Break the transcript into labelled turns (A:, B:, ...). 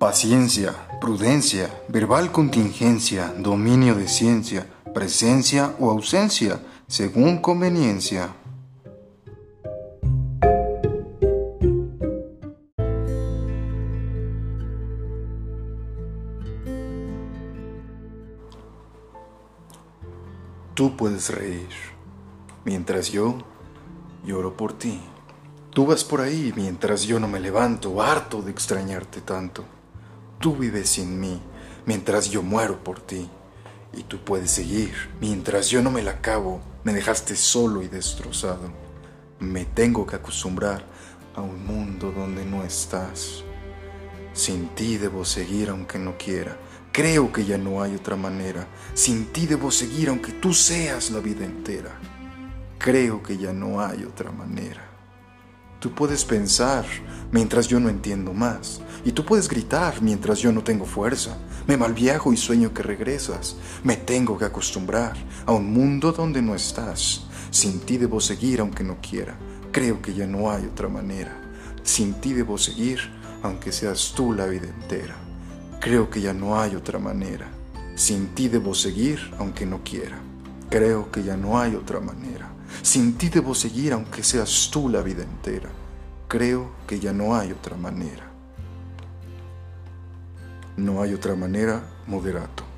A: Paciencia, prudencia, verbal contingencia, dominio de ciencia, presencia o ausencia, según conveniencia. Tú puedes reír, mientras yo lloro por ti. Tú vas por ahí mientras yo no me levanto, harto de extrañarte tanto. Tú vives sin mí mientras yo muero por ti. Y tú puedes seguir mientras yo no me la acabo. Me dejaste solo y destrozado. Me tengo que acostumbrar a un mundo donde no estás. Sin ti debo seguir aunque no quiera. Creo que ya no hay otra manera. Sin ti debo seguir aunque tú seas la vida entera. Creo que ya no hay otra manera. Tú puedes pensar mientras yo no entiendo más. Y tú puedes gritar mientras yo no tengo fuerza. Me malviajo y sueño que regresas. Me tengo que acostumbrar a un mundo donde no estás. Sin ti debo seguir aunque no quiera. Creo que ya no hay otra manera. Sin ti debo seguir aunque seas tú la vida entera. Creo que ya no hay otra manera. Sin ti debo seguir aunque no quiera. Creo que ya no hay otra manera. Sin ti debo seguir aunque seas tú la vida entera. Creo que ya no hay otra manera. No hay otra manera, moderato.